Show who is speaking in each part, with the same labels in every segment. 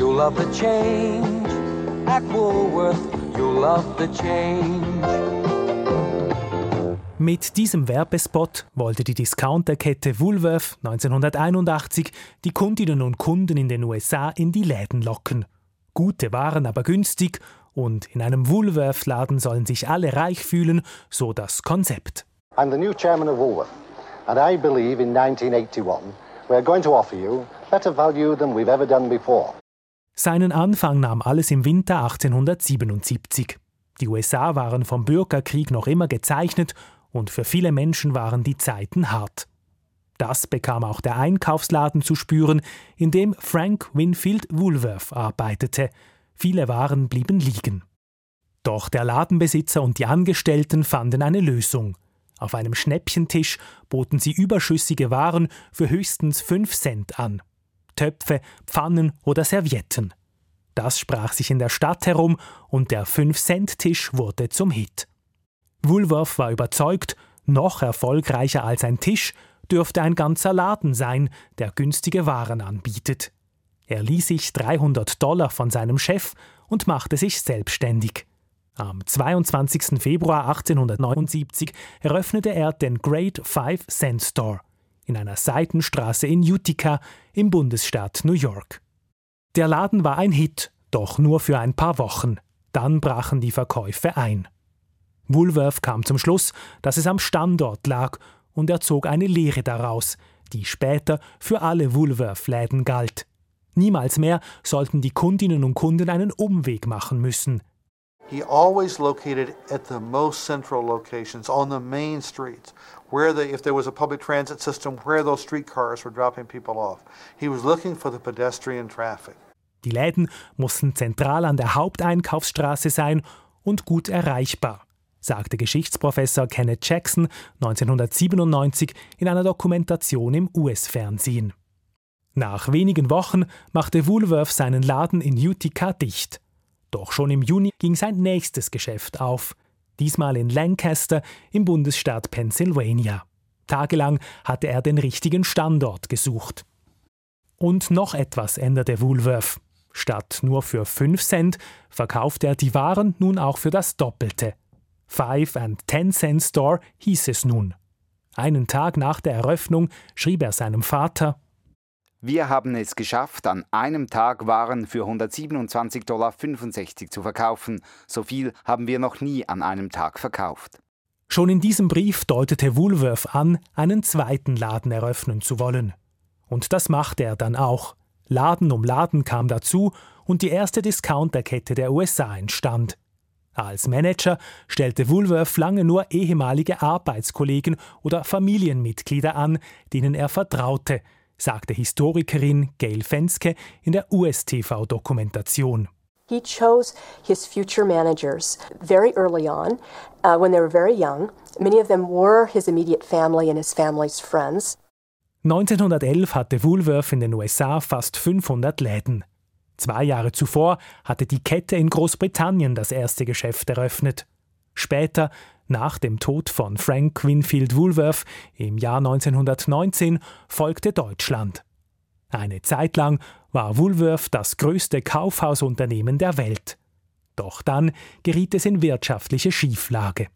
Speaker 1: you'll love the change. At Woolworth, you'll love the change.
Speaker 2: Mit diesem Werbespot wollte die Discounterkette Woolworth 1981 die Kundinnen und Kunden in den USA in die Läden locken. Gute Waren aber günstig und in einem Woolworth-Laden sollen sich alle reich fühlen, so das Konzept.
Speaker 3: I'm the new chairman of Woolworth, and I believe in 1981 we're going to offer you better value than we've ever done before.
Speaker 2: Seinen Anfang nahm alles im Winter 1877. Die USA waren vom Bürgerkrieg noch immer gezeichnet und für viele Menschen waren die Zeiten hart. Das bekam auch der Einkaufsladen zu spüren, in dem Frank Winfield Woolworth arbeitete. Viele Waren blieben liegen. Doch der Ladenbesitzer und die Angestellten fanden eine Lösung. Auf einem Schnäppchentisch boten sie überschüssige Waren für höchstens 5 Cent an. Töpfe, Pfannen oder Servietten. Das sprach sich in der Stadt herum und der 5-Cent-Tisch wurde zum Hit. Woolworth war überzeugt, noch erfolgreicher als ein Tisch dürfte ein ganzer Laden sein, der günstige Waren anbietet. Er ließ sich 300 Dollar von seinem Chef und machte sich selbstständig. Am 22. Februar 1879 eröffnete er den Great Five Cent Store in einer Seitenstraße in Utica im Bundesstaat New York. Der Laden war ein Hit, doch nur für ein paar Wochen. Dann brachen die Verkäufe ein. Woolworth kam zum Schluss, dass es am Standort lag, und er zog eine Lehre daraus, die später für alle Woolworth-Läden galt. Niemals mehr sollten die Kundinnen und Kunden einen Umweg machen müssen.
Speaker 4: He always located at the most central locations on the main streets, where the, if there was a public transit system, where those streetcars were dropping people off. He was looking for the pedestrian traffic.
Speaker 2: Die Läden mussten zentral an der Haupteinkaufsstraße sein und gut erreichbar sagte Geschichtsprofessor Kenneth Jackson 1997 in einer Dokumentation im US-Fernsehen. Nach wenigen Wochen machte Woolworth seinen Laden in Utica dicht. Doch schon im Juni ging sein nächstes Geschäft auf, diesmal in Lancaster im Bundesstaat Pennsylvania. Tagelang hatte er den richtigen Standort gesucht. Und noch etwas änderte Woolworth. Statt nur für 5 Cent verkaufte er die Waren nun auch für das Doppelte. Five and Ten Cent Store hieß es nun. Einen Tag nach der Eröffnung schrieb er seinem Vater
Speaker 5: Wir haben es geschafft, an einem Tag Waren für 127,65 Dollar zu verkaufen. So viel haben wir noch nie an einem Tag verkauft.
Speaker 2: Schon in diesem Brief deutete Woolworth an, einen zweiten Laden eröffnen zu wollen. Und das machte er dann auch. Laden um Laden kam dazu und die erste Discounterkette der USA entstand. Als Manager stellte Woolworth lange nur ehemalige Arbeitskollegen oder Familienmitglieder an, denen er vertraute, sagte Historikerin Gail Fenske in der US-TV-Dokumentation.
Speaker 6: He chose his future managers very early on, uh, when they were very young. Many of them were his immediate family and his family's friends.
Speaker 2: 1911 hatte Woolworth in den USA fast 500 Läden. Zwei Jahre zuvor hatte die Kette in Großbritannien das erste Geschäft eröffnet. Später, nach dem Tod von Frank Winfield Woolworth im Jahr 1919, folgte Deutschland. Eine Zeit lang war Woolworth das größte Kaufhausunternehmen der Welt. Doch dann geriet es in wirtschaftliche Schieflage.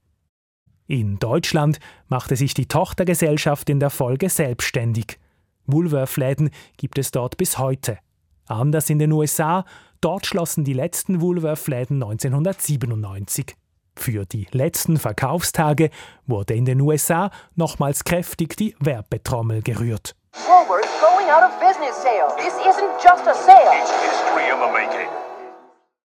Speaker 2: In Deutschland machte sich die Tochtergesellschaft in der Folge selbstständig. Woolworth-Läden gibt es dort bis heute. Anders in den USA, dort schlossen die letzten Woolworth-Läden 1997. Für die letzten Verkaufstage wurde in den USA nochmals kräftig die Werbetrommel gerührt.
Speaker 7: Woolworth's going out of business sale. This isn't just a sale.
Speaker 8: It's history in the making.